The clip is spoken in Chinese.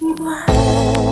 我